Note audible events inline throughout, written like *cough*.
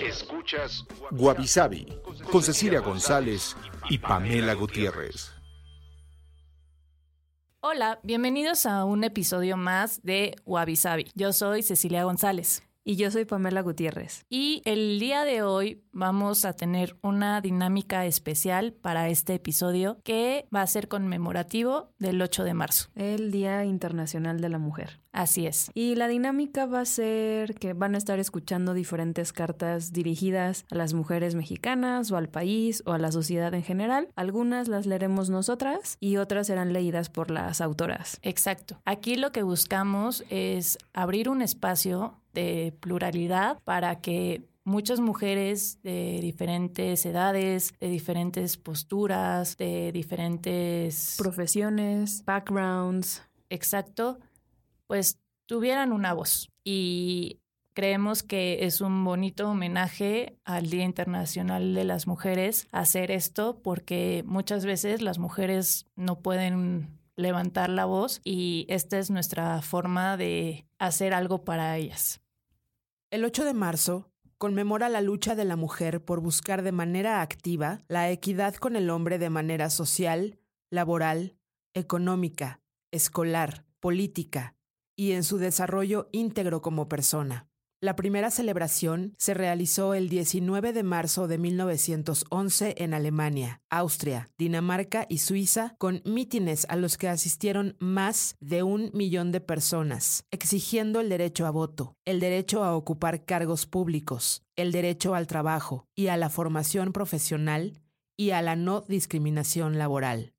Escuchas Guavi con Cecilia González y Pamela Gutiérrez. Hola, bienvenidos a un episodio más de Wabi Yo soy Cecilia González. Y yo soy Pamela Gutiérrez. Y el día de hoy vamos a tener una dinámica especial para este episodio que va a ser conmemorativo del 8 de marzo. El Día Internacional de la Mujer. Así es. Y la dinámica va a ser que van a estar escuchando diferentes cartas dirigidas a las mujeres mexicanas o al país o a la sociedad en general. Algunas las leeremos nosotras y otras serán leídas por las autoras. Exacto. Aquí lo que buscamos es abrir un espacio de pluralidad para que muchas mujeres de diferentes edades, de diferentes posturas, de diferentes profesiones, backgrounds, exacto, pues tuvieran una voz. Y creemos que es un bonito homenaje al Día Internacional de las Mujeres hacer esto porque muchas veces las mujeres no pueden levantar la voz y esta es nuestra forma de hacer algo para ellas. El 8 de marzo conmemora la lucha de la mujer por buscar de manera activa la equidad con el hombre de manera social, laboral, económica, escolar, política y en su desarrollo íntegro como persona. La primera celebración se realizó el 19 de marzo de 1911 en Alemania, Austria, Dinamarca y Suiza, con mítines a los que asistieron más de un millón de personas, exigiendo el derecho a voto, el derecho a ocupar cargos públicos, el derecho al trabajo y a la formación profesional y a la no discriminación laboral.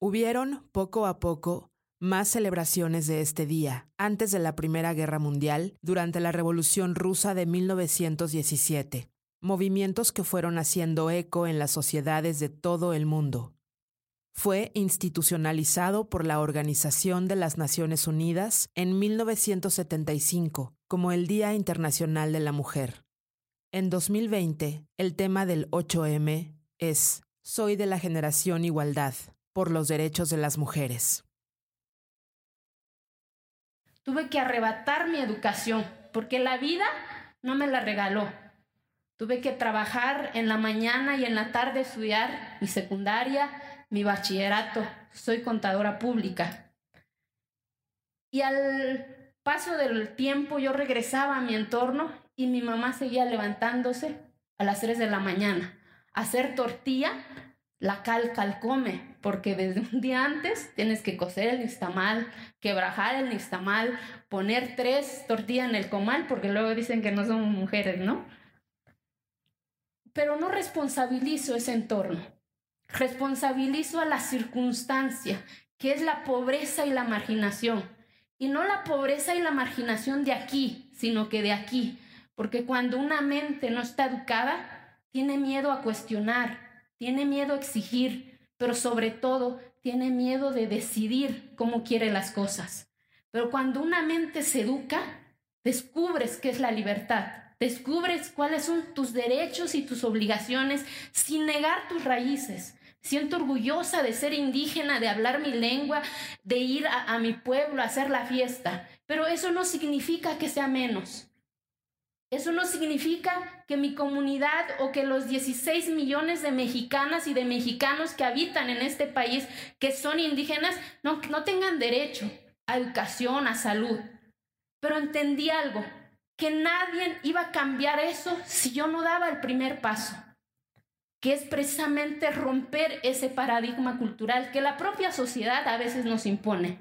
Hubieron, poco a poco, más celebraciones de este día, antes de la Primera Guerra Mundial, durante la Revolución Rusa de 1917, movimientos que fueron haciendo eco en las sociedades de todo el mundo. Fue institucionalizado por la Organización de las Naciones Unidas en 1975 como el Día Internacional de la Mujer. En 2020, el tema del 8M es Soy de la generación Igualdad por los derechos de las mujeres. Tuve que arrebatar mi educación porque la vida no me la regaló. Tuve que trabajar en la mañana y en la tarde estudiar mi secundaria, mi bachillerato. Soy contadora pública. Y al paso del tiempo yo regresaba a mi entorno y mi mamá seguía levantándose a las 3 de la mañana a hacer tortilla la cal calcome, porque desde un día antes tienes que cocer el nixtamal, quebrajar el nixtamal, poner tres tortillas en el comal, porque luego dicen que no somos mujeres, ¿no? Pero no responsabilizo ese entorno, responsabilizo a la circunstancia, que es la pobreza y la marginación. Y no la pobreza y la marginación de aquí, sino que de aquí, porque cuando una mente no está educada, tiene miedo a cuestionar, tiene miedo a exigir, pero sobre todo tiene miedo de decidir cómo quiere las cosas. Pero cuando una mente se educa, descubres qué es la libertad, descubres cuáles son tus derechos y tus obligaciones sin negar tus raíces. Siento orgullosa de ser indígena, de hablar mi lengua, de ir a, a mi pueblo a hacer la fiesta, pero eso no significa que sea menos. Eso no significa que mi comunidad o que los 16 millones de mexicanas y de mexicanos que habitan en este país, que son indígenas, no, no tengan derecho a educación, a salud. Pero entendí algo, que nadie iba a cambiar eso si yo no daba el primer paso, que es precisamente romper ese paradigma cultural que la propia sociedad a veces nos impone.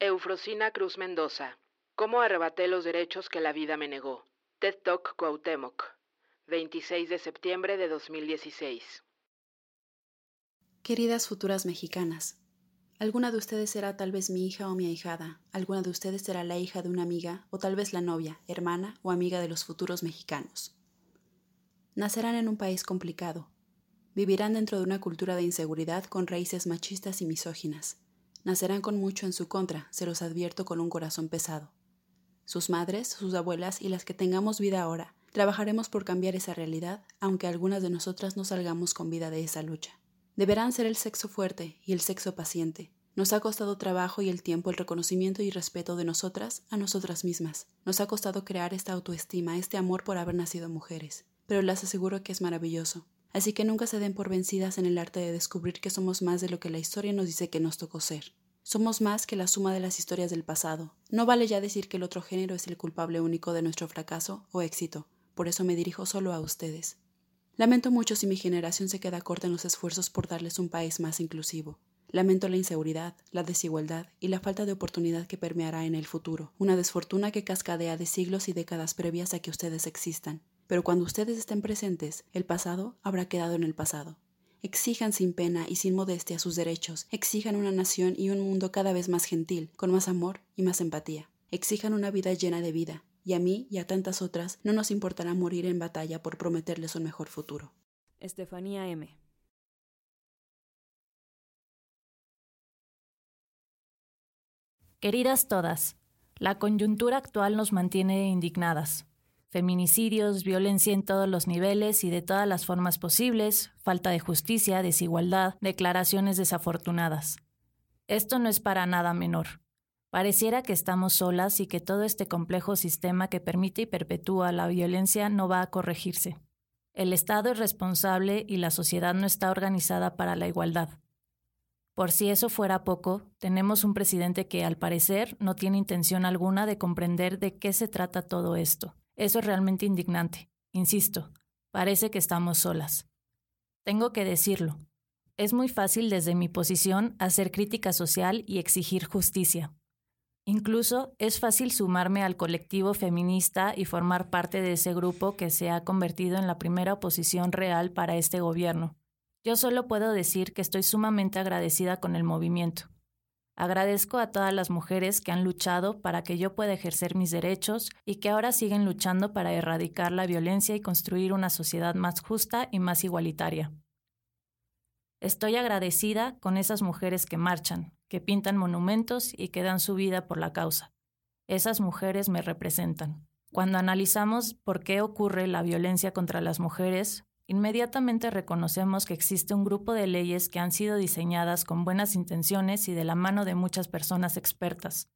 Eufrosina Cruz Mendoza ¿Cómo arrebaté los derechos que la vida me negó? TED Talk Cuauhtémoc, 26 de septiembre de 2016. Queridas futuras mexicanas, alguna de ustedes será tal vez mi hija o mi ahijada, alguna de ustedes será la hija de una amiga o tal vez la novia, hermana o amiga de los futuros mexicanos. Nacerán en un país complicado. Vivirán dentro de una cultura de inseguridad con raíces machistas y misóginas. Nacerán con mucho en su contra, se los advierto con un corazón pesado. Sus madres, sus abuelas y las que tengamos vida ahora, trabajaremos por cambiar esa realidad, aunque algunas de nosotras no salgamos con vida de esa lucha. Deberán ser el sexo fuerte y el sexo paciente. Nos ha costado trabajo y el tiempo el reconocimiento y respeto de nosotras a nosotras mismas. Nos ha costado crear esta autoestima, este amor por haber nacido mujeres. Pero les aseguro que es maravilloso. Así que nunca se den por vencidas en el arte de descubrir que somos más de lo que la historia nos dice que nos tocó ser. Somos más que la suma de las historias del pasado. No vale ya decir que el otro género es el culpable único de nuestro fracaso o éxito. Por eso me dirijo solo a ustedes. Lamento mucho si mi generación se queda corta en los esfuerzos por darles un país más inclusivo. Lamento la inseguridad, la desigualdad y la falta de oportunidad que permeará en el futuro, una desfortuna que cascadea de siglos y décadas previas a que ustedes existan. Pero cuando ustedes estén presentes, el pasado habrá quedado en el pasado. Exijan sin pena y sin modestia sus derechos, exijan una nación y un mundo cada vez más gentil, con más amor y más empatía. Exijan una vida llena de vida, y a mí y a tantas otras no nos importará morir en batalla por prometerles un mejor futuro. Estefanía M. Queridas todas, la coyuntura actual nos mantiene indignadas. Feminicidios, violencia en todos los niveles y de todas las formas posibles, falta de justicia, desigualdad, declaraciones desafortunadas. Esto no es para nada menor. Pareciera que estamos solas y que todo este complejo sistema que permite y perpetúa la violencia no va a corregirse. El Estado es responsable y la sociedad no está organizada para la igualdad. Por si eso fuera poco, tenemos un presidente que al parecer no tiene intención alguna de comprender de qué se trata todo esto. Eso es realmente indignante. Insisto, parece que estamos solas. Tengo que decirlo. Es muy fácil desde mi posición hacer crítica social y exigir justicia. Incluso es fácil sumarme al colectivo feminista y formar parte de ese grupo que se ha convertido en la primera oposición real para este gobierno. Yo solo puedo decir que estoy sumamente agradecida con el movimiento. Agradezco a todas las mujeres que han luchado para que yo pueda ejercer mis derechos y que ahora siguen luchando para erradicar la violencia y construir una sociedad más justa y más igualitaria. Estoy agradecida con esas mujeres que marchan, que pintan monumentos y que dan su vida por la causa. Esas mujeres me representan. Cuando analizamos por qué ocurre la violencia contra las mujeres, inmediatamente reconocemos que existe un grupo de leyes que han sido diseñadas con buenas intenciones y de la mano de muchas personas expertas.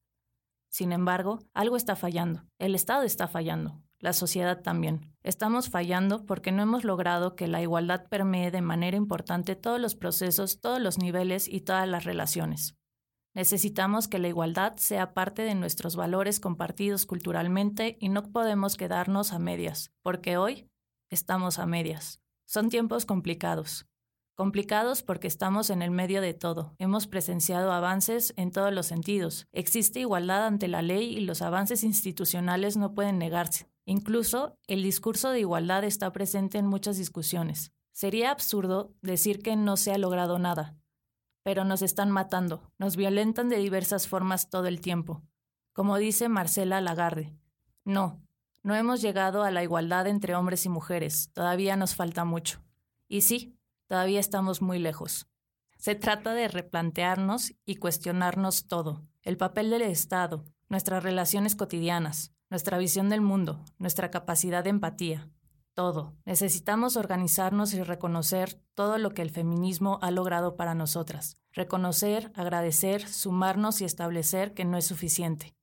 Sin embargo, algo está fallando. El Estado está fallando. La sociedad también. Estamos fallando porque no hemos logrado que la igualdad permee de manera importante todos los procesos, todos los niveles y todas las relaciones. Necesitamos que la igualdad sea parte de nuestros valores compartidos culturalmente y no podemos quedarnos a medias, porque hoy estamos a medias. Son tiempos complicados. Complicados porque estamos en el medio de todo. Hemos presenciado avances en todos los sentidos. Existe igualdad ante la ley y los avances institucionales no pueden negarse. Incluso el discurso de igualdad está presente en muchas discusiones. Sería absurdo decir que no se ha logrado nada, pero nos están matando, nos violentan de diversas formas todo el tiempo. Como dice Marcela Lagarde, no, no hemos llegado a la igualdad entre hombres y mujeres, todavía nos falta mucho. Y sí, todavía estamos muy lejos. Se trata de replantearnos y cuestionarnos todo, el papel del Estado, nuestras relaciones cotidianas, nuestra visión del mundo, nuestra capacidad de empatía, todo. Necesitamos organizarnos y reconocer todo lo que el feminismo ha logrado para nosotras. Reconocer, agradecer, sumarnos y establecer que no es suficiente.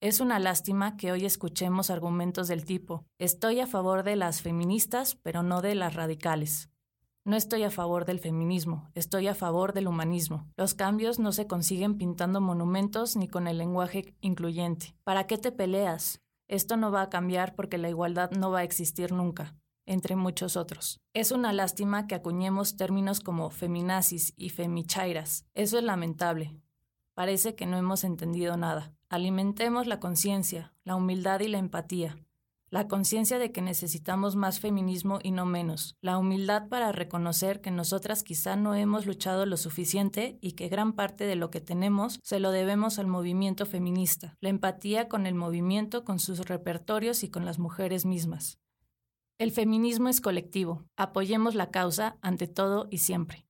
Es una lástima que hoy escuchemos argumentos del tipo, estoy a favor de las feministas, pero no de las radicales. No estoy a favor del feminismo, estoy a favor del humanismo. Los cambios no se consiguen pintando monumentos ni con el lenguaje incluyente. ¿Para qué te peleas? Esto no va a cambiar porque la igualdad no va a existir nunca, entre muchos otros. Es una lástima que acuñemos términos como feminazis y femichairas. Eso es lamentable. Parece que no hemos entendido nada. Alimentemos la conciencia, la humildad y la empatía. la conciencia de que necesitamos más feminismo y no menos, la humildad para reconocer que nosotras quizá no hemos luchado lo suficiente y que gran parte de lo que tenemos se lo debemos al movimiento feminista, la empatía con el movimiento, con sus repertorios y con las mujeres mismas. El feminismo es colectivo, apoyemos la causa ante todo y siempre.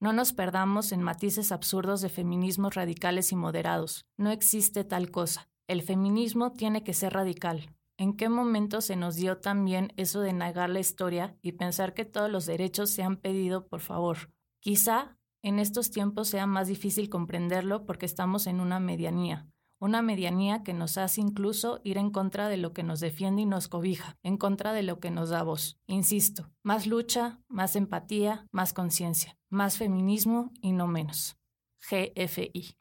No nos perdamos en matices absurdos de feminismos radicales y moderados. No existe tal cosa. El feminismo tiene que ser radical, ¿En qué momento se nos dio también eso de negar la historia y pensar que todos los derechos se han pedido por favor? Quizá en estos tiempos sea más difícil comprenderlo porque estamos en una medianía, una medianía que nos hace incluso ir en contra de lo que nos defiende y nos cobija, en contra de lo que nos da voz. Insisto, más lucha, más empatía, más conciencia, más feminismo y no menos. GFI.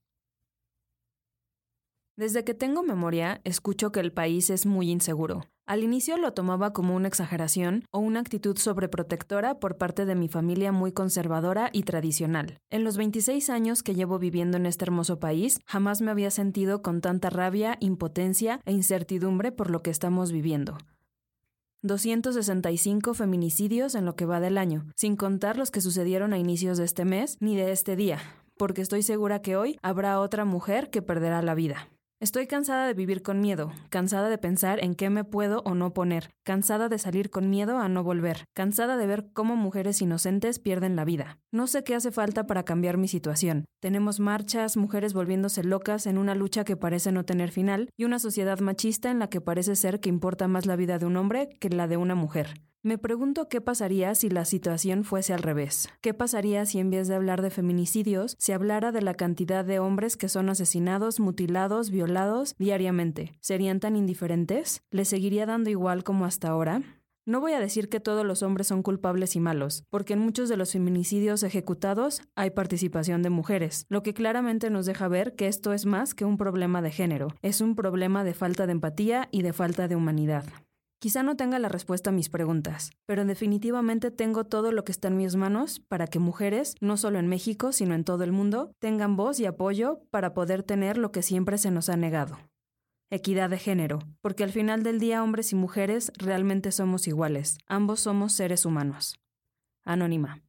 Desde que tengo memoria, escucho que el país es muy inseguro. Al inicio lo tomaba como una exageración o una actitud sobreprotectora por parte de mi familia muy conservadora y tradicional. En los 26 años que llevo viviendo en este hermoso país, jamás me había sentido con tanta rabia, impotencia e incertidumbre por lo que estamos viviendo. 265 feminicidios en lo que va del año, sin contar los que sucedieron a inicios de este mes ni de este día, porque estoy segura que hoy habrá otra mujer que perderá la vida. Estoy cansada de vivir con miedo, cansada de pensar en qué me puedo o no poner, cansada de salir con miedo a no volver, cansada de ver cómo mujeres inocentes pierden la vida. No sé qué hace falta para cambiar mi situación. Tenemos marchas, mujeres volviéndose locas en una lucha que parece no tener final y una sociedad machista en la que parece ser que importa más la vida de un hombre que la de una mujer. Me pregunto qué pasaría si la situación fuese al revés. ¿Qué pasaría si en vez de hablar de feminicidios, se hablara de la cantidad de hombres que son asesinados, mutilados, violados diariamente? ¿Serían tan indiferentes? ¿Les seguiría dando igual como hasta ahora? No voy a decir que todos los hombres son culpables y malos, porque en muchos de los feminicidios ejecutados hay participación de mujeres, lo que claramente nos deja ver que esto es más que un problema de género, es un problema de falta de empatía y de falta de humanidad. Quizá no tenga la respuesta a mis preguntas, pero definitivamente tengo todo lo que está en mis manos para que mujeres, no solo en México, sino en todo el mundo, tengan voz y apoyo para poder tener lo que siempre se nos ha negado. Equidad de género, porque al final del día hombres y mujeres realmente somos iguales, ambos somos seres humanos. Anónima.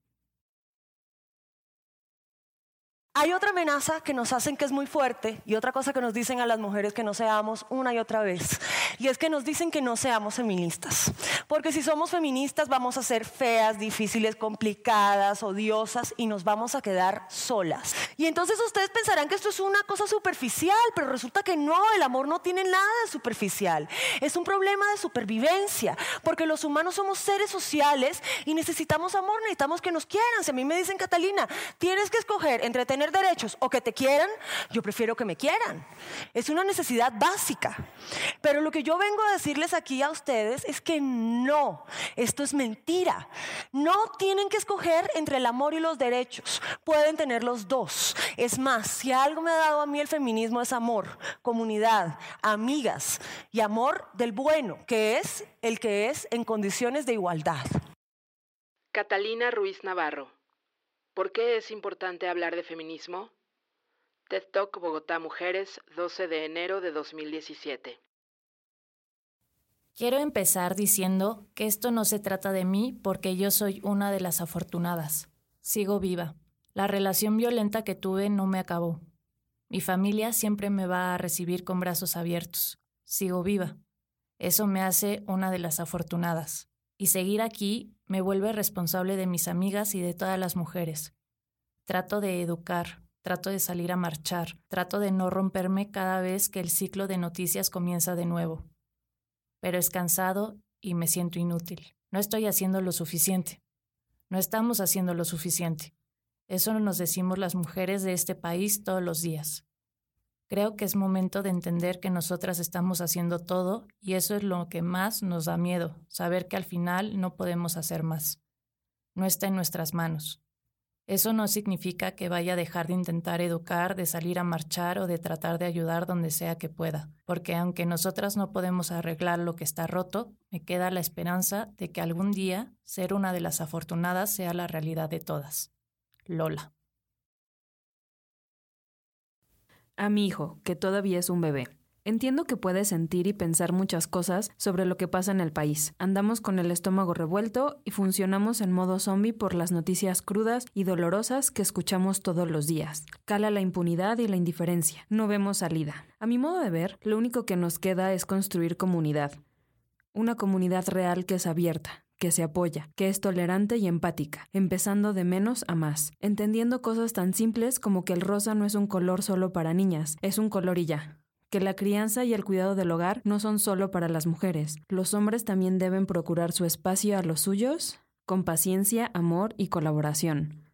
Hay otra amenaza que nos hacen que es muy fuerte y otra cosa que nos dicen a las mujeres que no seamos una y otra vez. Y es que nos dicen que no seamos feministas. Porque si somos feministas vamos a ser feas, difíciles, complicadas, odiosas y nos vamos a quedar solas. Y entonces ustedes pensarán que esto es una cosa superficial, pero resulta que no, el amor no tiene nada de superficial. Es un problema de supervivencia, porque los humanos somos seres sociales y necesitamos amor, necesitamos que nos quieran. Si a mí me dicen, Catalina, tienes que escoger entre tener derechos o que te quieran, yo prefiero que me quieran. Es una necesidad básica. Pero lo que yo vengo a decirles aquí a ustedes es que no, esto es mentira. No tienen que escoger entre el amor y los derechos. Pueden tener los dos. Es más, si algo me ha dado a mí el feminismo es amor, comunidad, amigas y amor del bueno, que es el que es en condiciones de igualdad. Catalina Ruiz Navarro ¿Por qué es importante hablar de feminismo? TED Talk Bogotá Mujeres, 12 de enero de 2017. Quiero empezar diciendo que esto no se trata de mí porque yo soy una de las afortunadas. Sigo viva. La relación violenta que tuve no me acabó. Mi familia siempre me va a recibir con brazos abiertos. Sigo viva. Eso me hace una de las afortunadas y seguir aquí me vuelve responsable de mis amigas y de todas las mujeres. Trato de educar, trato de salir a marchar, trato de no romperme cada vez que el ciclo de noticias comienza de nuevo. Pero es cansado y me siento inútil. No estoy haciendo lo suficiente. No estamos haciendo lo suficiente. Eso nos decimos las mujeres de este país todos los días. Creo que es momento de entender que nosotras estamos haciendo todo y eso es lo que más nos da miedo, saber que al final no podemos hacer más. No está en nuestras manos. Eso no significa que vaya a dejar de intentar educar, de salir a marchar o de tratar de ayudar donde sea que pueda, porque aunque nosotras no podemos arreglar lo que está roto, me queda la esperanza de que algún día ser una de las afortunadas sea la realidad de todas. Lola. A mi hijo, que todavía es un bebé. Entiendo que puedes sentir y pensar muchas cosas sobre lo que pasa en el país. Andamos con el estómago revuelto y funcionamos en modo zombie por las noticias crudas y dolorosas que escuchamos todos los días. Cala la impunidad y la indiferencia. No vemos salida. A mi modo de ver, lo único que nos queda es construir comunidad. Una comunidad real que es abierta, que se apoya, que es tolerante y empática, empezando de menos a más, entendiendo cosas tan simples como que el rosa no es un color solo para niñas, es un color y ya que la crianza y el cuidado del hogar no son solo para las mujeres. Los hombres también deben procurar su espacio a los suyos con paciencia, amor y colaboración.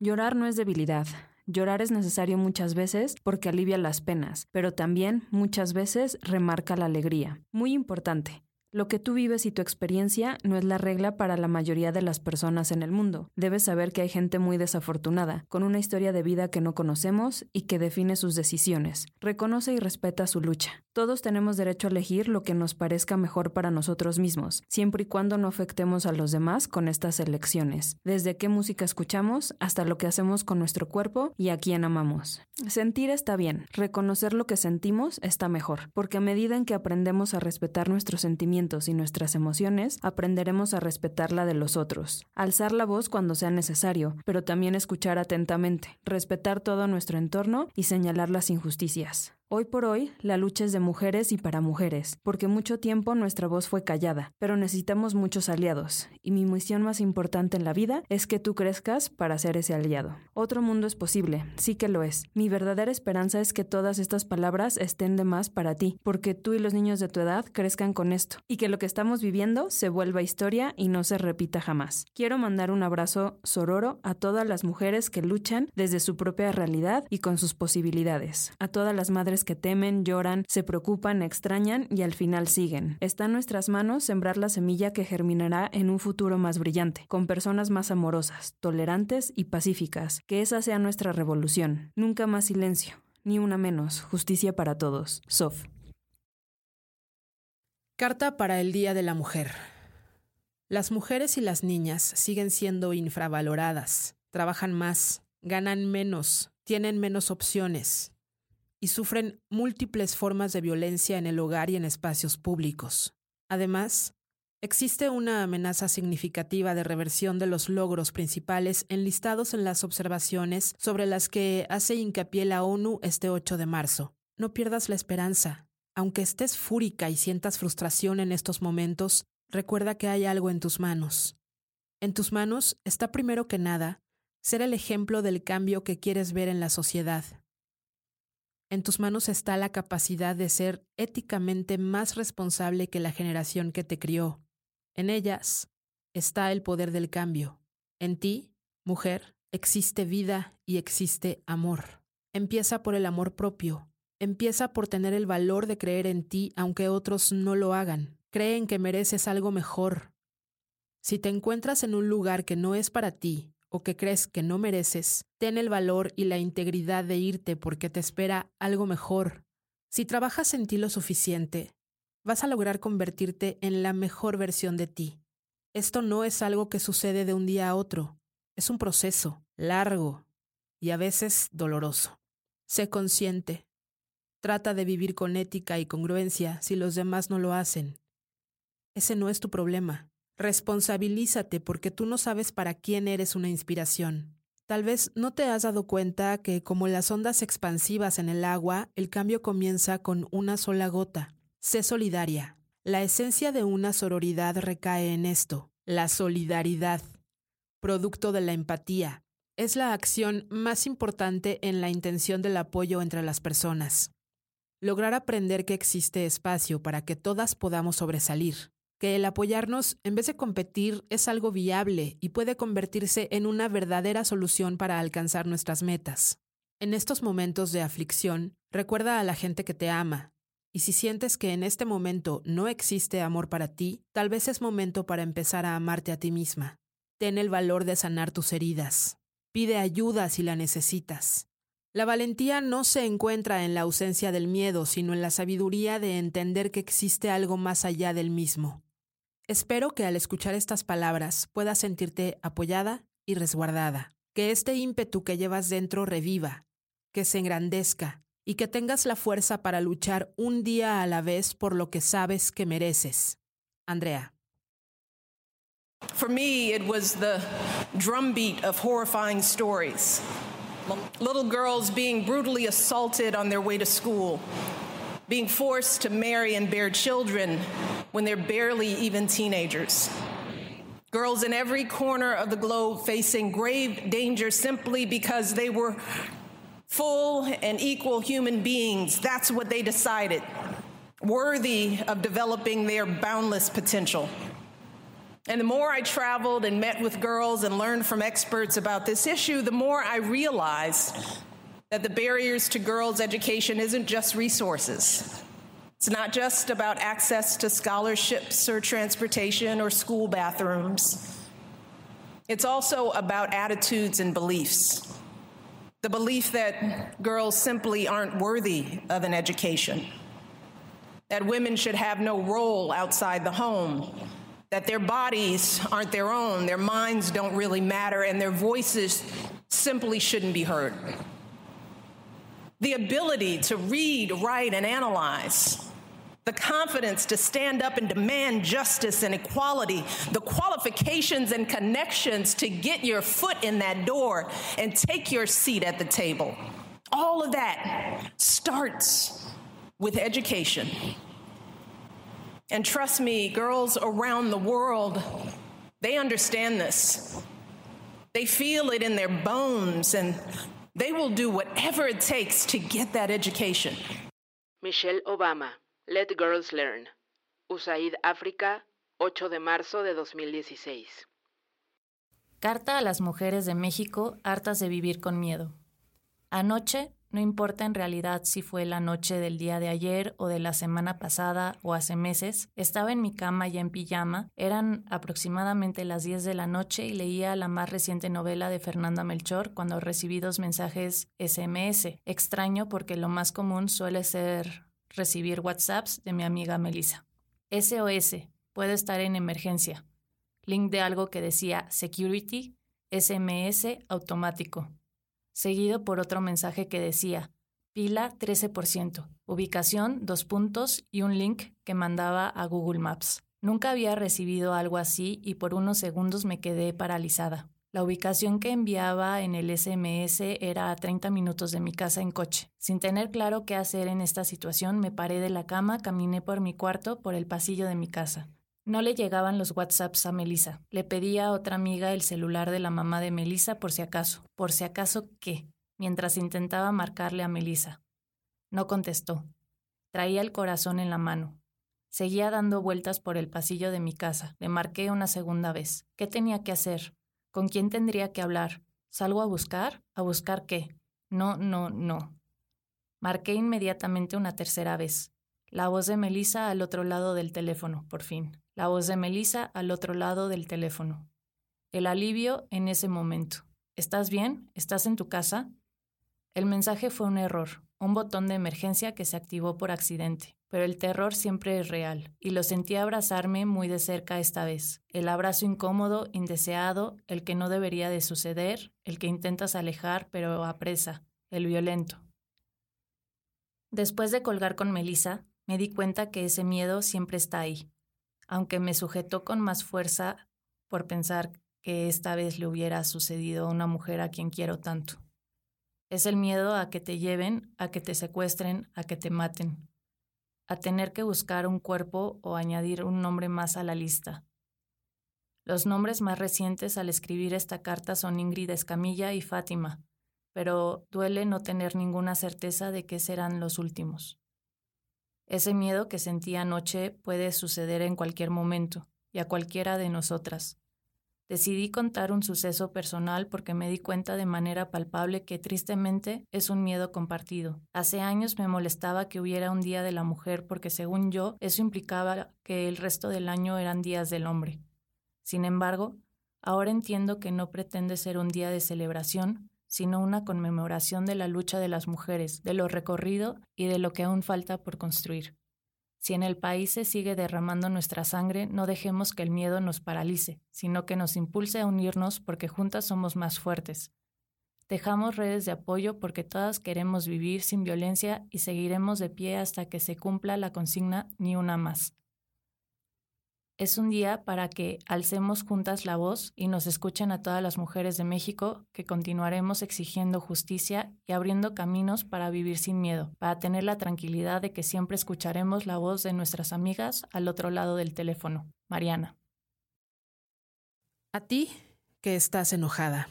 Llorar no es debilidad. Llorar es necesario muchas veces porque alivia las penas, pero también muchas veces remarca la alegría. Muy importante, lo que tú vives y tu experiencia no es la regla para la mayoría de las personas en el mundo. Debes saber que hay gente muy desafortunada, con una historia de vida que no conocemos y que define sus decisiones. Reconoce y respeta su lucha. Todos tenemos derecho a elegir lo que nos parezca mejor para nosotros mismos, siempre y cuando no afectemos a los demás con estas elecciones. Desde qué música escuchamos hasta lo que hacemos con nuestro cuerpo y a quién amamos. Sentir está bien, reconocer lo que sentimos está mejor, porque a medida en que aprendemos a respetar nuestros sentimientos, y nuestras emociones, aprenderemos a respetar la de los otros. Alzar la voz cuando sea necesario, pero también escuchar atentamente, respetar todo nuestro entorno y señalar las injusticias. Hoy por hoy, la lucha es de mujeres y para mujeres, porque mucho tiempo nuestra voz fue callada, pero necesitamos muchos aliados, y mi misión más importante en la vida es que tú crezcas para ser ese aliado. Otro mundo es posible, sí que lo es. Mi verdadera esperanza es que todas estas palabras estén de más para ti, porque tú y los niños de tu edad crezcan con esto, y que lo que estamos viviendo se vuelva historia y no se repita jamás. Quiero mandar un abrazo sororo a todas las mujeres que luchan desde su propia realidad y con sus posibilidades, a todas las madres que temen, lloran, se preocupan, extrañan y al final siguen. Está en nuestras manos sembrar la semilla que germinará en un futuro más brillante, con personas más amorosas, tolerantes y pacíficas. Que esa sea nuestra revolución. Nunca más silencio, ni una menos. Justicia para todos. Sof. Carta para el Día de la Mujer. Las mujeres y las niñas siguen siendo infravaloradas, trabajan más, ganan menos, tienen menos opciones, y sufren múltiples formas de violencia en el hogar y en espacios públicos. Además, existe una amenaza significativa de reversión de los logros principales enlistados en las observaciones sobre las que hace hincapié la ONU este 8 de marzo. No pierdas la esperanza. Aunque estés fúrica y sientas frustración en estos momentos, recuerda que hay algo en tus manos. En tus manos está primero que nada ser el ejemplo del cambio que quieres ver en la sociedad. En tus manos está la capacidad de ser éticamente más responsable que la generación que te crió. En ellas está el poder del cambio. En ti, mujer, existe vida y existe amor. Empieza por el amor propio. Empieza por tener el valor de creer en ti aunque otros no lo hagan. Creen que mereces algo mejor. Si te encuentras en un lugar que no es para ti, o que crees que no mereces, ten el valor y la integridad de irte porque te espera algo mejor. Si trabajas en ti lo suficiente, vas a lograr convertirte en la mejor versión de ti. Esto no es algo que sucede de un día a otro, es un proceso largo y a veces doloroso. Sé consciente. Trata de vivir con ética y congruencia si los demás no lo hacen. Ese no es tu problema. Responsabilízate porque tú no sabes para quién eres una inspiración. Tal vez no te has dado cuenta que como las ondas expansivas en el agua, el cambio comienza con una sola gota. Sé solidaria. La esencia de una sororidad recae en esto, la solidaridad, producto de la empatía. Es la acción más importante en la intención del apoyo entre las personas. Lograr aprender que existe espacio para que todas podamos sobresalir que el apoyarnos en vez de competir es algo viable y puede convertirse en una verdadera solución para alcanzar nuestras metas. En estos momentos de aflicción, recuerda a la gente que te ama, y si sientes que en este momento no existe amor para ti, tal vez es momento para empezar a amarte a ti misma. Ten el valor de sanar tus heridas. Pide ayuda si la necesitas. La valentía no se encuentra en la ausencia del miedo, sino en la sabiduría de entender que existe algo más allá del mismo. Espero que al escuchar estas palabras puedas sentirte apoyada y resguardada, que este ímpetu que llevas dentro reviva, que se engrandezca y que tengas la fuerza para luchar un día a la vez por lo que sabes que mereces. Andrea. For me, it was the drumbeat of horrifying stories. Little girls being brutally assaulted on their way to school, being forced to marry and bear children when they're barely even teenagers. Girls in every corner of the globe facing grave danger simply because they were full and equal human beings. That's what they decided, worthy of developing their boundless potential. And the more I traveled and met with girls and learned from experts about this issue, the more I realized that the barriers to girls' education isn't just resources. It's not just about access to scholarships or transportation or school bathrooms. It's also about attitudes and beliefs. The belief that girls simply aren't worthy of an education, that women should have no role outside the home that their bodies aren't their own, their minds don't really matter, and their voices simply shouldn't be heard. The ability to read, write, and analyze, the confidence to stand up and demand justice and equality, the qualifications and connections to get your foot in that door and take your seat at the table. All of that starts with education. And trust me, girls around the world, they understand this. They feel it in their bones and they will do whatever it takes to get that education. Michelle Obama, Let Girls Learn. USAID África, 8 de marzo de 2016. Carta a las mujeres de México hartas de vivir con miedo. Anoche no importa en realidad si fue la noche del día de ayer o de la semana pasada o hace meses, estaba en mi cama ya en pijama, eran aproximadamente las 10 de la noche y leía la más reciente novela de Fernanda Melchor cuando recibí dos mensajes SMS. Extraño porque lo más común suele ser recibir WhatsApps de mi amiga Melissa. SOS, puede estar en emergencia. Link de algo que decía Security, SMS automático seguido por otro mensaje que decía, pila 13%, ubicación, dos puntos y un link que mandaba a Google Maps. Nunca había recibido algo así y por unos segundos me quedé paralizada. La ubicación que enviaba en el SMS era a 30 minutos de mi casa en coche. Sin tener claro qué hacer en esta situación, me paré de la cama, caminé por mi cuarto, por el pasillo de mi casa. No le llegaban los WhatsApps a Melissa. Le pedía a otra amiga el celular de la mamá de Melissa por si acaso. ¿Por si acaso qué? Mientras intentaba marcarle a Melissa. No contestó. Traía el corazón en la mano. Seguía dando vueltas por el pasillo de mi casa. Le marqué una segunda vez. ¿Qué tenía que hacer? ¿Con quién tendría que hablar? ¿Salgo a buscar? ¿A buscar qué? No, no, no. Marqué inmediatamente una tercera vez. La voz de Melissa al otro lado del teléfono, por fin. La voz de Melissa al otro lado del teléfono. El alivio en ese momento. ¿Estás bien? ¿Estás en tu casa? El mensaje fue un error, un botón de emergencia que se activó por accidente, pero el terror siempre es real, y lo sentí abrazarme muy de cerca esta vez. El abrazo incómodo, indeseado, el que no debería de suceder, el que intentas alejar pero apresa, el violento. Después de colgar con Melissa, me di cuenta que ese miedo siempre está ahí, aunque me sujetó con más fuerza por pensar que esta vez le hubiera sucedido a una mujer a quien quiero tanto. Es el miedo a que te lleven, a que te secuestren, a que te maten, a tener que buscar un cuerpo o añadir un nombre más a la lista. Los nombres más recientes al escribir esta carta son Ingrid Escamilla y Fátima, pero duele no tener ninguna certeza de que serán los últimos. Ese miedo que sentí anoche puede suceder en cualquier momento y a cualquiera de nosotras. Decidí contar un suceso personal porque me di cuenta de manera palpable que tristemente es un miedo compartido. Hace años me molestaba que hubiera un Día de la Mujer porque según yo eso implicaba que el resto del año eran días del hombre. Sin embargo, ahora entiendo que no pretende ser un día de celebración, sino una conmemoración de la lucha de las mujeres, de lo recorrido y de lo que aún falta por construir. Si en el país se sigue derramando nuestra sangre, no dejemos que el miedo nos paralice, sino que nos impulse a unirnos porque juntas somos más fuertes. Dejamos redes de apoyo porque todas queremos vivir sin violencia y seguiremos de pie hasta que se cumpla la consigna ni una más. Es un día para que alcemos juntas la voz y nos escuchen a todas las mujeres de México que continuaremos exigiendo justicia y abriendo caminos para vivir sin miedo, para tener la tranquilidad de que siempre escucharemos la voz de nuestras amigas al otro lado del teléfono. Mariana. A ti que estás enojada.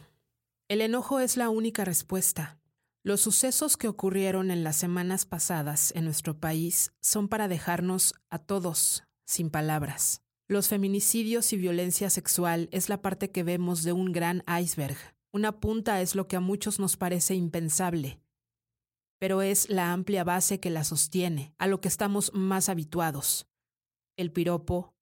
El enojo es la única respuesta. Los sucesos que ocurrieron en las semanas pasadas en nuestro país son para dejarnos a todos sin palabras. Los feminicidios y violencia sexual es la parte que vemos de un gran iceberg. Una punta es lo que a muchos nos parece impensable, pero es la amplia base que la sostiene, a lo que estamos más habituados. El piropo,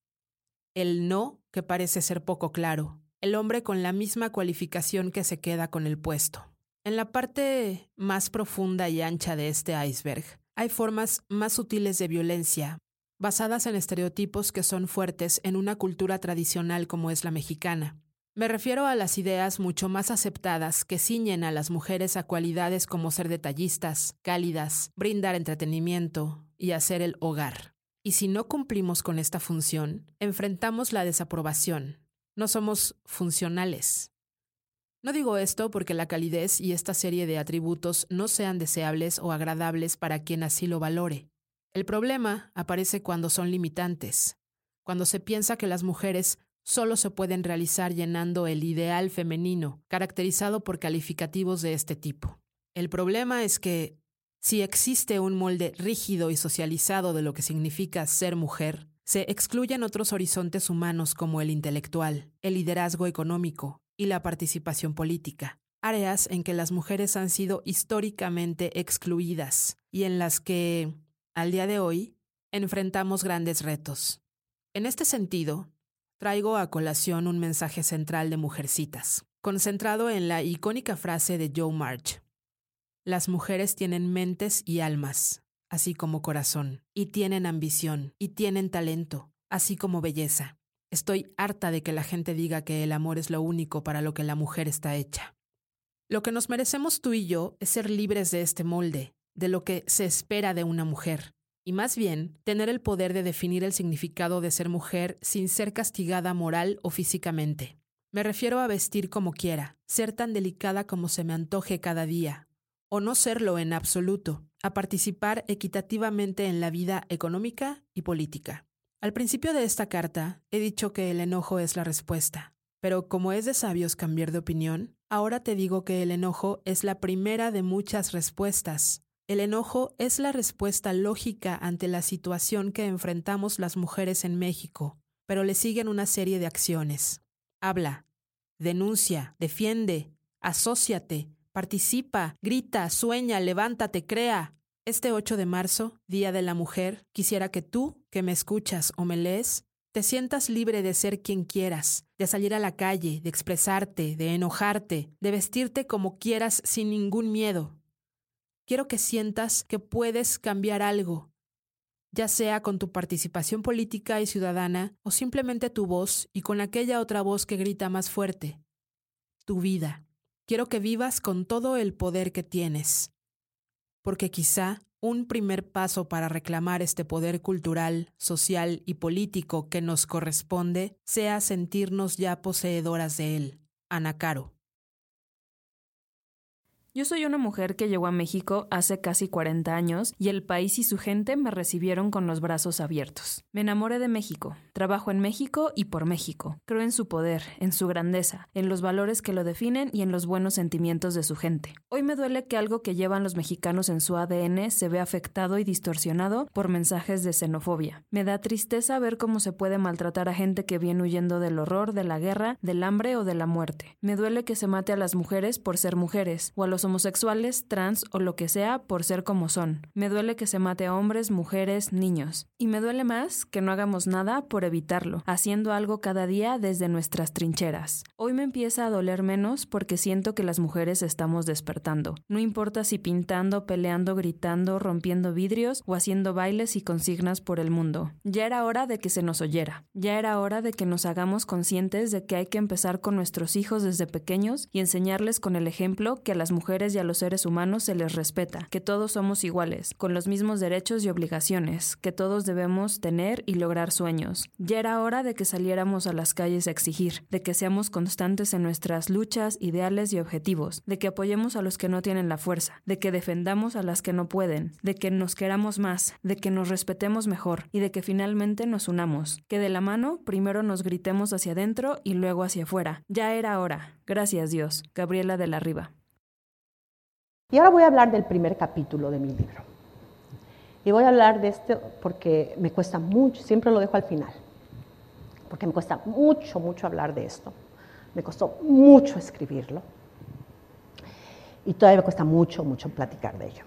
el no, que parece ser poco claro, el hombre con la misma cualificación que se queda con el puesto. En la parte más profunda y ancha de este iceberg, hay formas más sutiles de violencia, basadas en estereotipos que son fuertes en una cultura tradicional como es la mexicana. Me refiero a las ideas mucho más aceptadas que ciñen a las mujeres a cualidades como ser detallistas, cálidas, brindar entretenimiento y hacer el hogar. Y si no cumplimos con esta función, enfrentamos la desaprobación, no somos funcionales. No digo esto porque la calidez y esta serie de atributos no sean deseables o agradables para quien así lo valore. El problema aparece cuando son limitantes, cuando se piensa que las mujeres solo se pueden realizar llenando el ideal femenino, caracterizado por calificativos de este tipo. El problema es que, si existe un molde rígido y socializado de lo que significa ser mujer, se excluyen otros horizontes humanos como el intelectual, el liderazgo económico y la participación política, áreas en que las mujeres han sido históricamente excluidas y en las que, al día de hoy, enfrentamos grandes retos. En este sentido, traigo a colación un mensaje central de Mujercitas, concentrado en la icónica frase de Joe March. Las mujeres tienen mentes y almas, así como corazón, y tienen ambición, y tienen talento, así como belleza. Estoy harta de que la gente diga que el amor es lo único para lo que la mujer está hecha. Lo que nos merecemos tú y yo es ser libres de este molde, de lo que se espera de una mujer, y más bien tener el poder de definir el significado de ser mujer sin ser castigada moral o físicamente. Me refiero a vestir como quiera, ser tan delicada como se me antoje cada día, o no serlo en absoluto, a participar equitativamente en la vida económica y política. Al principio de esta carta he dicho que el enojo es la respuesta, pero como es de sabios cambiar de opinión, ahora te digo que el enojo es la primera de muchas respuestas. El enojo es la respuesta lógica ante la situación que enfrentamos las mujeres en México, pero le siguen una serie de acciones. Habla, denuncia, defiende, asóciate, participa, grita, sueña, levántate, crea. Este 8 de marzo, Día de la Mujer, quisiera que tú, que me escuchas o me lees, te sientas libre de ser quien quieras, de salir a la calle, de expresarte, de enojarte, de vestirte como quieras sin ningún miedo. Quiero que sientas que puedes cambiar algo, ya sea con tu participación política y ciudadana o simplemente tu voz y con aquella otra voz que grita más fuerte, tu vida. Quiero que vivas con todo el poder que tienes, porque quizá un primer paso para reclamar este poder cultural, social y político que nos corresponde sea sentirnos ya poseedoras de él. Ana Caro. Yo soy una mujer que llegó a México hace casi 40 años y el país y su gente me recibieron con los brazos abiertos. Me enamoré de México, trabajo en México y por México. Creo en su poder, en su grandeza, en los valores que lo definen y en los buenos sentimientos de su gente. Hoy me duele que algo que llevan los mexicanos en su ADN se vea afectado y distorsionado por mensajes de xenofobia. Me da tristeza ver cómo se puede maltratar a gente que viene huyendo del horror, de la guerra, del hambre o de la muerte. Me duele que se mate a las mujeres por ser mujeres o a los homosexuales, trans o lo que sea por ser como son. Me duele que se mate a hombres, mujeres, niños. Y me duele más que no hagamos nada por evitarlo, haciendo algo cada día desde nuestras trincheras. Hoy me empieza a doler menos porque siento que las mujeres estamos despertando. No importa si pintando, peleando, gritando, rompiendo vidrios o haciendo bailes y consignas por el mundo. Ya era hora de que se nos oyera. Ya era hora de que nos hagamos conscientes de que hay que empezar con nuestros hijos desde pequeños y enseñarles con el ejemplo que a las mujeres y a los seres humanos se les respeta, que todos somos iguales, con los mismos derechos y obligaciones, que todos debemos tener y lograr sueños. Ya era hora de que saliéramos a las calles a exigir, de que seamos constantes en nuestras luchas, ideales y objetivos, de que apoyemos a los que no tienen la fuerza, de que defendamos a las que no pueden, de que nos queramos más, de que nos respetemos mejor y de que finalmente nos unamos, que de la mano primero nos gritemos hacia adentro y luego hacia afuera. Ya era hora. Gracias Dios. Gabriela de la Riva. Y ahora voy a hablar del primer capítulo de mi libro. Y voy a hablar de este porque me cuesta mucho, siempre lo dejo al final, porque me cuesta mucho, mucho hablar de esto. Me costó mucho escribirlo. Y todavía me cuesta mucho, mucho platicar de ello.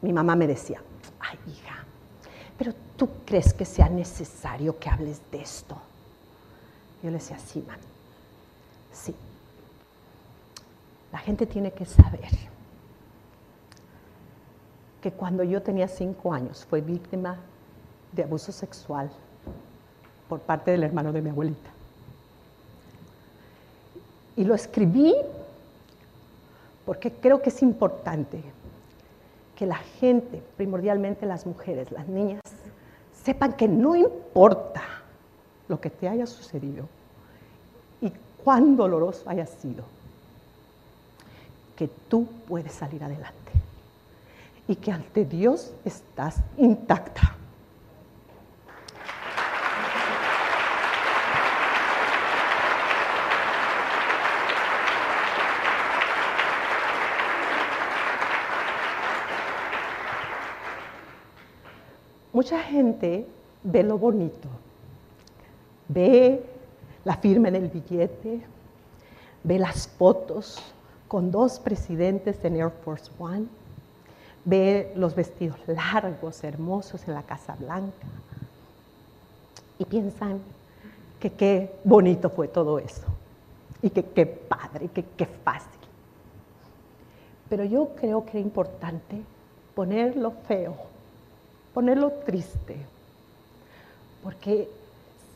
Mi mamá me decía, ay hija, pero tú crees que sea necesario que hables de esto. Yo le decía, sí, man, sí. La gente tiene que saber que cuando yo tenía cinco años fue víctima de abuso sexual por parte del hermano de mi abuelita. Y lo escribí porque creo que es importante que la gente, primordialmente las mujeres, las niñas, sepan que no importa lo que te haya sucedido y cuán doloroso haya sido, que tú puedes salir adelante y que ante Dios estás intacta. Mucha gente ve lo bonito, ve la firma en el billete, ve las fotos con dos presidentes en Air Force One, ve los vestidos largos, hermosos en la Casa Blanca y piensan que qué bonito fue todo eso y que qué padre, que qué fácil. Pero yo creo que es importante ponerlo feo, ponerlo triste, porque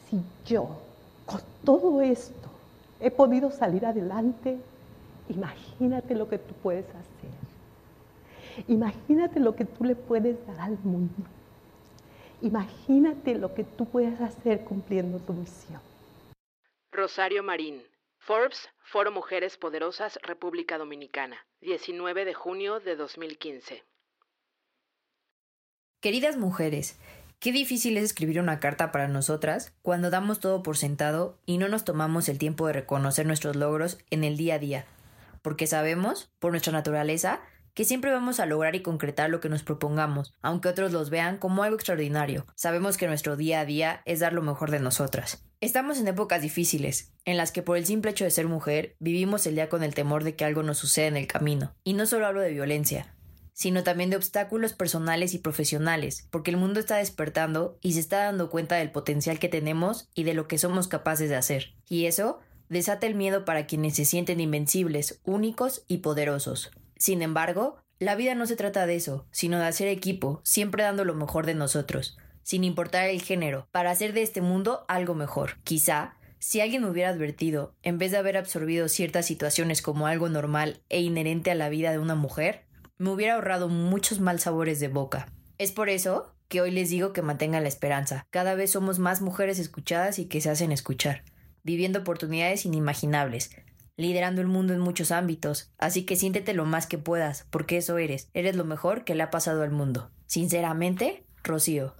si yo con todo esto he podido salir adelante, imagínate lo que tú puedes hacer. Imagínate lo que tú le puedes dar al mundo. Imagínate lo que tú puedes hacer cumpliendo tu misión. Rosario Marín, Forbes, Foro Mujeres Poderosas, República Dominicana, 19 de junio de 2015. Queridas mujeres, qué difícil es escribir una carta para nosotras cuando damos todo por sentado y no nos tomamos el tiempo de reconocer nuestros logros en el día a día, porque sabemos, por nuestra naturaleza, que siempre vamos a lograr y concretar lo que nos propongamos, aunque otros los vean como algo extraordinario. Sabemos que nuestro día a día es dar lo mejor de nosotras. Estamos en épocas difíciles, en las que por el simple hecho de ser mujer, vivimos el día con el temor de que algo nos suceda en el camino. Y no solo hablo de violencia, sino también de obstáculos personales y profesionales, porque el mundo está despertando y se está dando cuenta del potencial que tenemos y de lo que somos capaces de hacer. Y eso desata el miedo para quienes se sienten invencibles, únicos y poderosos. Sin embargo, la vida no se trata de eso, sino de hacer equipo, siempre dando lo mejor de nosotros, sin importar el género, para hacer de este mundo algo mejor. Quizá, si alguien me hubiera advertido, en vez de haber absorbido ciertas situaciones como algo normal e inherente a la vida de una mujer, me hubiera ahorrado muchos mal sabores de boca. Es por eso que hoy les digo que mantengan la esperanza. Cada vez somos más mujeres escuchadas y que se hacen escuchar, viviendo oportunidades inimaginables, liderando el mundo en muchos ámbitos, así que siéntete lo más que puedas, porque eso eres, eres lo mejor que le ha pasado al mundo. Sinceramente, Rocío.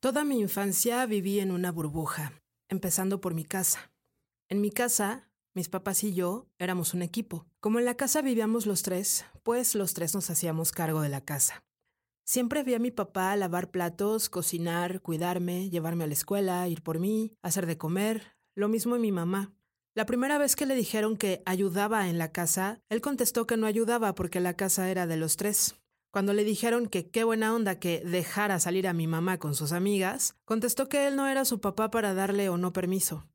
Toda mi infancia viví en una burbuja, empezando por mi casa. En mi casa, mis papás y yo éramos un equipo. Como en la casa vivíamos los tres, pues los tres nos hacíamos cargo de la casa. Siempre vi a mi papá lavar platos, cocinar, cuidarme, llevarme a la escuela, ir por mí, hacer de comer, lo mismo en mi mamá. La primera vez que le dijeron que ayudaba en la casa, él contestó que no ayudaba porque la casa era de los tres. Cuando le dijeron que qué buena onda que dejara salir a mi mamá con sus amigas, contestó que él no era su papá para darle o no permiso.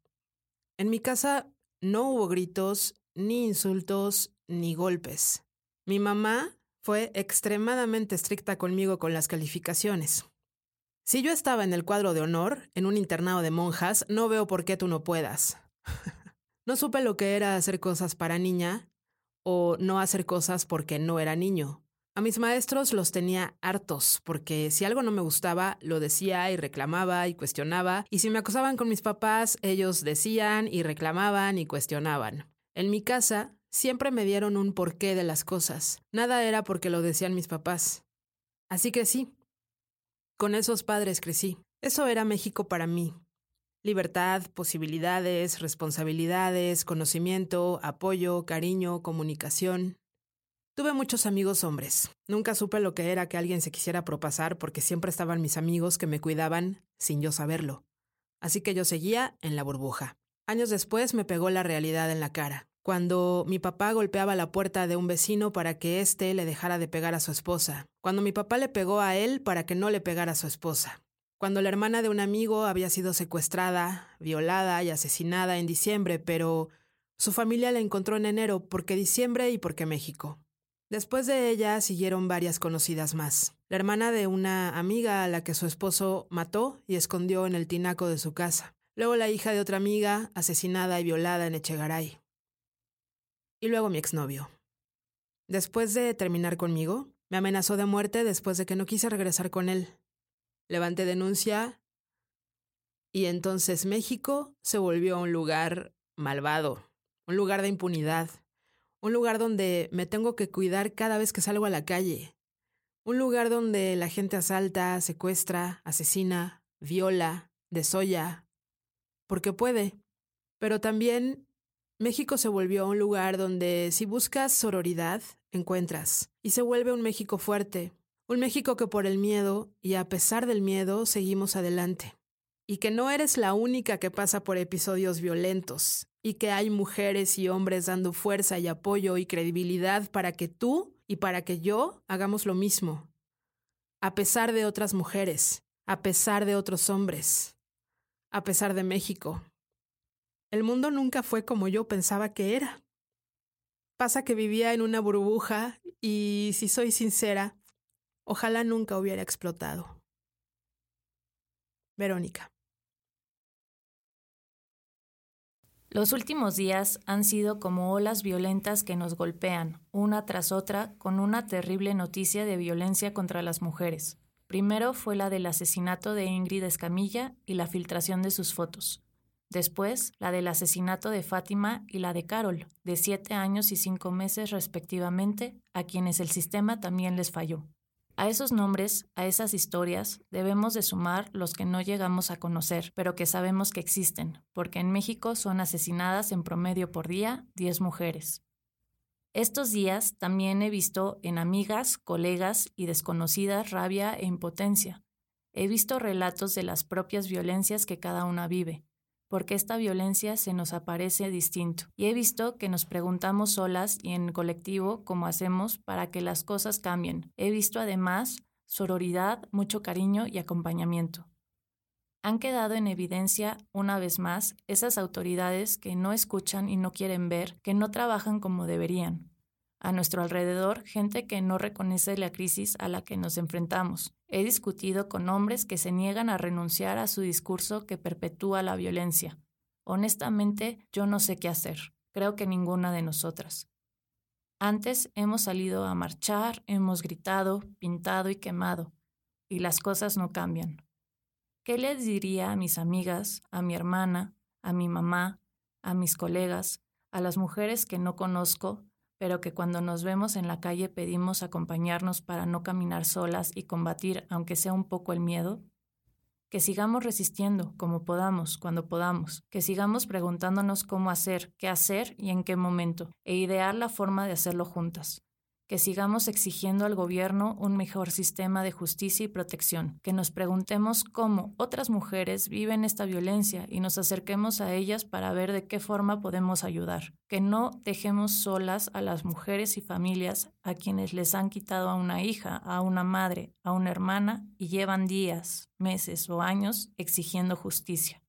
En mi casa no hubo gritos, ni insultos, ni golpes. Mi mamá fue extremadamente estricta conmigo con las calificaciones. Si yo estaba en el cuadro de honor, en un internado de monjas, no veo por qué tú no puedas. *laughs* No supe lo que era hacer cosas para niña o no hacer cosas porque no era niño. A mis maestros los tenía hartos, porque si algo no me gustaba, lo decía y reclamaba y cuestionaba, y si me acosaban con mis papás, ellos decían y reclamaban y cuestionaban. En mi casa, siempre me dieron un porqué de las cosas. Nada era porque lo decían mis papás. Así crecí. Con esos padres crecí. Eso era México para mí. Libertad, posibilidades, responsabilidades, conocimiento, apoyo, cariño, comunicación. Tuve muchos amigos hombres. Nunca supe lo que era que alguien se quisiera propasar porque siempre estaban mis amigos que me cuidaban sin yo saberlo. Así que yo seguía en la burbuja. Años después me pegó la realidad en la cara, cuando mi papá golpeaba la puerta de un vecino para que éste le dejara de pegar a su esposa, cuando mi papá le pegó a él para que no le pegara a su esposa, cuando la hermana de un amigo había sido secuestrada, violada y asesinada en diciembre, pero su familia la encontró en enero porque diciembre y porque México. Después de ella siguieron varias conocidas más. La hermana de una amiga a la que su esposo mató y escondió en el tinaco de su casa. Luego la hija de otra amiga, asesinada y violada en Echegaray. Y luego mi exnovio. Después de terminar conmigo, me amenazó de muerte después de que no quise regresar con él levanté denuncia y entonces México se volvió un lugar malvado, un lugar de impunidad, un lugar donde me tengo que cuidar cada vez que salgo a la calle, un lugar donde la gente asalta, secuestra, asesina, viola, desolla, porque puede. Pero también México se volvió un lugar donde si buscas sororidad, encuentras, y se vuelve un México fuerte, un México que por el miedo, y a pesar del miedo, seguimos adelante. Y que no eres la única que pasa por episodios violentos, y que hay mujeres y hombres dando fuerza y apoyo y credibilidad para que tú y para que yo hagamos lo mismo. A pesar de otras mujeres, a pesar de otros hombres, a pesar de México. El mundo nunca fue como yo pensaba que era. Pasa que vivía en una burbuja y, si soy sincera, Ojalá nunca hubiera explotado. Verónica. Los últimos días han sido como olas violentas que nos golpean, una tras otra, con una terrible noticia de violencia contra las mujeres. Primero fue la del asesinato de Ingrid Escamilla y la filtración de sus fotos. Después, la del asesinato de Fátima y la de Carol, de siete años y cinco meses respectivamente, a quienes el sistema también les falló. A esos nombres, a esas historias, debemos de sumar los que no llegamos a conocer, pero que sabemos que existen, porque en México son asesinadas en promedio por día 10 mujeres. Estos días también he visto en amigas, colegas y desconocidas rabia e impotencia. He visto relatos de las propias violencias que cada una vive, porque esta violencia se nos aparece distinto. Y he visto que nos preguntamos solas y en colectivo cómo hacemos para que las cosas cambien. He visto además sororidad, mucho cariño y acompañamiento. Han quedado en evidencia, una vez más, esas autoridades que no escuchan y no quieren ver, que no trabajan como deberían, a nuestro alrededor gente que no reconoce la crisis a la que nos enfrentamos. He discutido con hombres que se niegan a renunciar a su discurso que perpetúa la violencia. Honestamente, yo no sé qué hacer. Creo que ninguna de nosotras. Antes hemos salido a marchar, hemos gritado, pintado y quemado, y las cosas no cambian. ¿Qué les diría a mis amigas, a mi hermana, a mi mamá, a mis colegas, a las mujeres que no conozco pero que cuando nos vemos en la calle pedimos acompañarnos para no caminar solas y combatir, aunque sea un poco el miedo? Que sigamos resistiendo como podamos, cuando podamos, que sigamos preguntándonos cómo hacer, qué hacer y en qué momento, e idear la forma de hacerlo juntas. Que sigamos exigiendo al gobierno un mejor sistema de justicia y protección, que nos preguntemos cómo otras mujeres viven esta violencia y nos acerquemos a ellas para ver de qué forma podemos ayudar, que no dejemos solas a las mujeres y familias a quienes les han quitado a una hija, a una madre, a una hermana y llevan días, meses o años exigiendo justicia.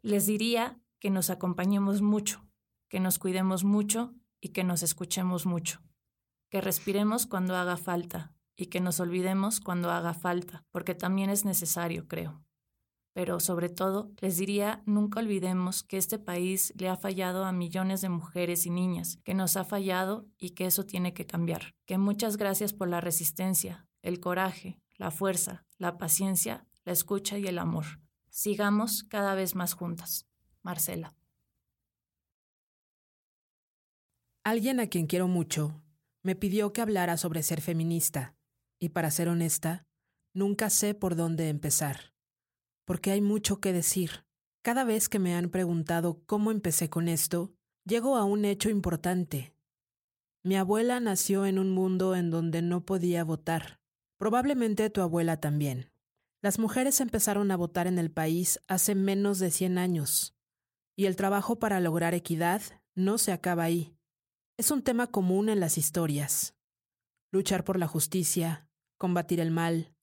Les diría que nos acompañemos mucho, que nos cuidemos mucho y que nos escuchemos mucho que respiremos cuando haga falta y que nos olvidemos cuando haga falta, porque también es necesario, creo. Pero sobre todo, les diría, nunca olvidemos que este país le ha fallado a millones de mujeres y niñas, que nos ha fallado y que eso tiene que cambiar. Que muchas gracias por la resistencia, el coraje, la fuerza, la paciencia, la escucha y el amor. Sigamos cada vez más juntas. Marcela. Alguien a quien quiero mucho me pidió que hablara sobre ser feminista, y para ser honesta, nunca sé por dónde empezar, porque hay mucho que decir. Cada vez que me han preguntado cómo empecé con esto, llego a un hecho importante. Mi abuela nació en un mundo en donde no podía votar. Probablemente tu abuela también. Las mujeres empezaron a votar en el país hace menos de 100 años, y el trabajo para lograr equidad no se acaba ahí es un tema común en las historias. Luchar por la justicia, combatir el mal.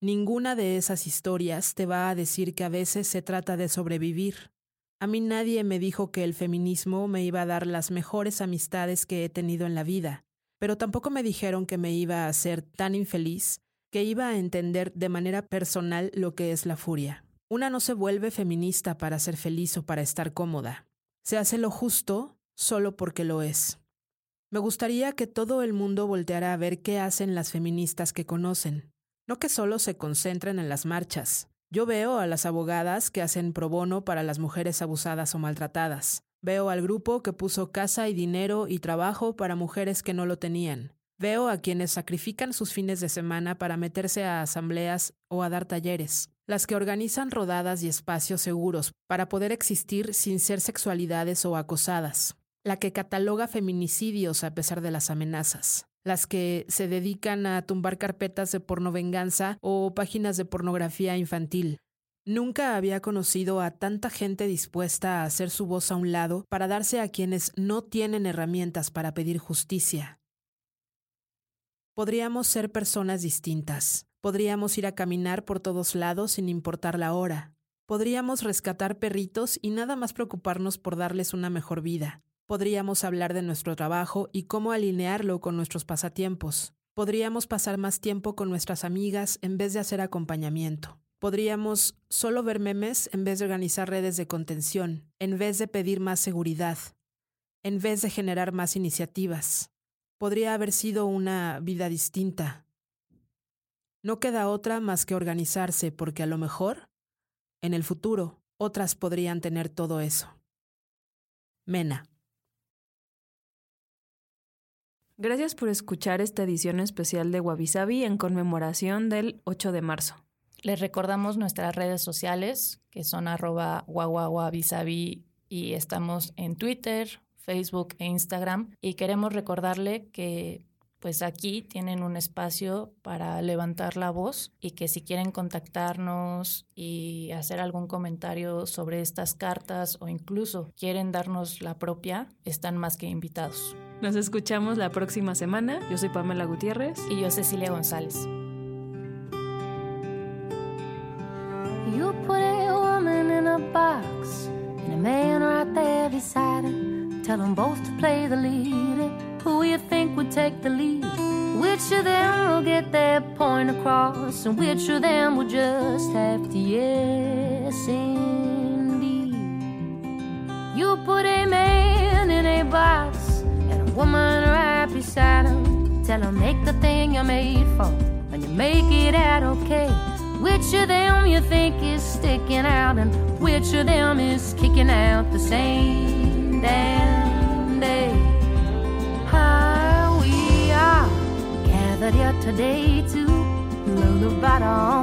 Ninguna de esas historias te va a decir que a veces se trata de sobrevivir. A mí nadie me dijo que el feminismo me iba a dar las mejores amistades que he tenido en la vida, pero tampoco me dijeron que me iba a hacer tan infeliz que iba a entender de manera personal lo que es la furia. Una no se vuelve feminista para ser feliz o para estar cómoda. Se hace lo justo solo porque lo es. Me gustaría que todo el mundo volteara a ver qué hacen las feministas que conocen, no que solo se concentren en las marchas. Yo veo a las abogadas que hacen pro bono para las mujeres abusadas o maltratadas. Veo al grupo que puso casa y dinero y trabajo para mujeres que no lo tenían. Veo a quienes sacrifican sus fines de semana para meterse a asambleas o a dar talleres, las que organizan rodadas y espacios seguros para poder existir sin ser sexualidades o acosadas, la que cataloga feminicidios a pesar de las amenazas, las que se dedican a tumbar carpetas de pornovenganza o páginas de pornografía infantil. Nunca había conocido a tanta gente dispuesta a hacer su voz a un lado para darse a quienes no tienen herramientas para pedir justicia. Podríamos ser personas distintas. Podríamos ir a caminar por todos lados sin importar la hora. Podríamos rescatar perritos y nada más preocuparnos por darles una mejor vida. Podríamos hablar de nuestro trabajo y cómo alinearlo con nuestros pasatiempos. Podríamos pasar más tiempo con nuestras amigas en vez de hacer acompañamiento. Podríamos solo ver memes en vez de organizar redes de contención, en vez de pedir más seguridad, en vez de generar más iniciativas. Podría haber sido una vida distinta. No queda otra más que organizarse porque a lo mejor, en el futuro, otras podrían tener todo eso. Mena. Gracias por escuchar esta edición especial de Wabi en conmemoración del 8 de marzo. Les recordamos nuestras redes sociales, que son arroba y estamos en Twitter, Facebook e Instagram. Y queremos recordarle que pues aquí tienen un espacio para levantar la voz y que si quieren contactarnos y hacer algún comentario sobre estas cartas o incluso quieren darnos la propia, están más que invitados. Nos escuchamos la próxima semana. Yo soy Pamela Gutiérrez. Y yo Cecilia González. You put a woman in a box and a man right there beside her. Tell them both to play the lead. Who you think would take the lead? Which of them will get their point across? And which of them will just have to yes indeed? You put a man in a box woman right beside him. Tell him make the thing you're made for, and you make it out okay. Which of them you think is sticking out, and which of them is kicking out the same damn day? How we are gathered here today to learn about our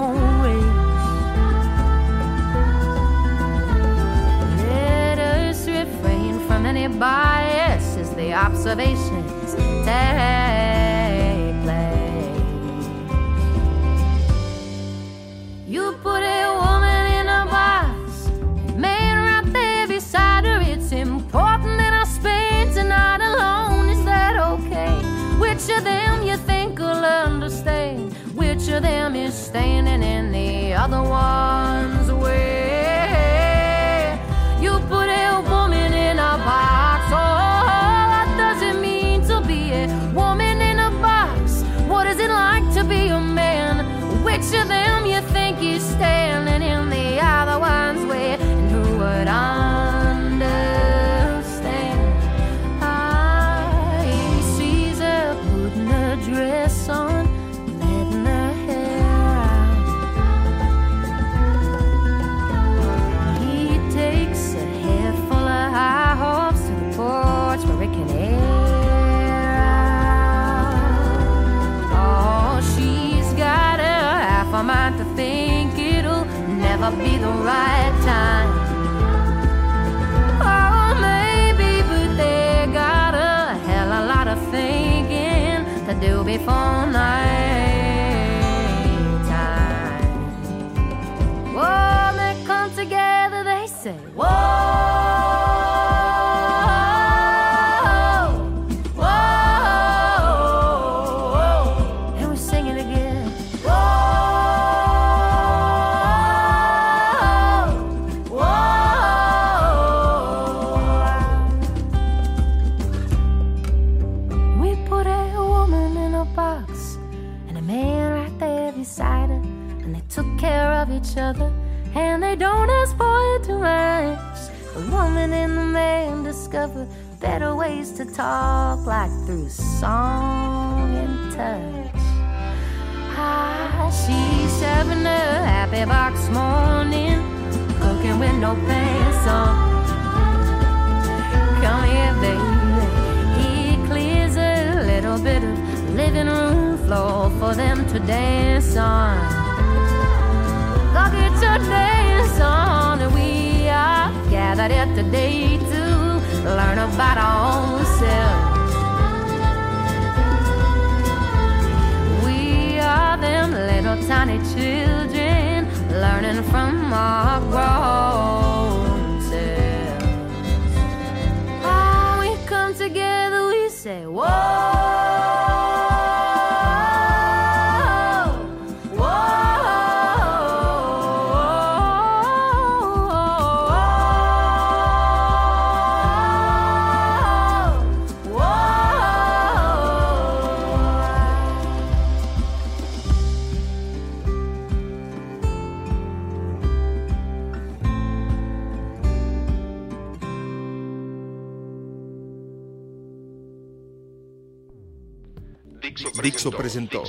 observations take place. You put a woman in a box, man right there beside her. It's important that I spend tonight alone. Is that okay? Which of them you think will understand? Which of them is standing in the other one's together, they say, Whoa, talk, like through song and touch. Ah, she's having a happy box morning, cooking with no pants on. Come here, baby. He clears a little bit of living room floor for them to dance on. Go get your dance on, and we are gathered here today to learn about our own selves. We are them little tiny children learning from our grown selves. Oh, we come together, we say, Whoa. Dixo presentó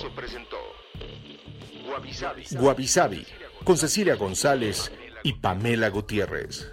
Guavi Sabi con Cecilia González y Pamela Gutiérrez.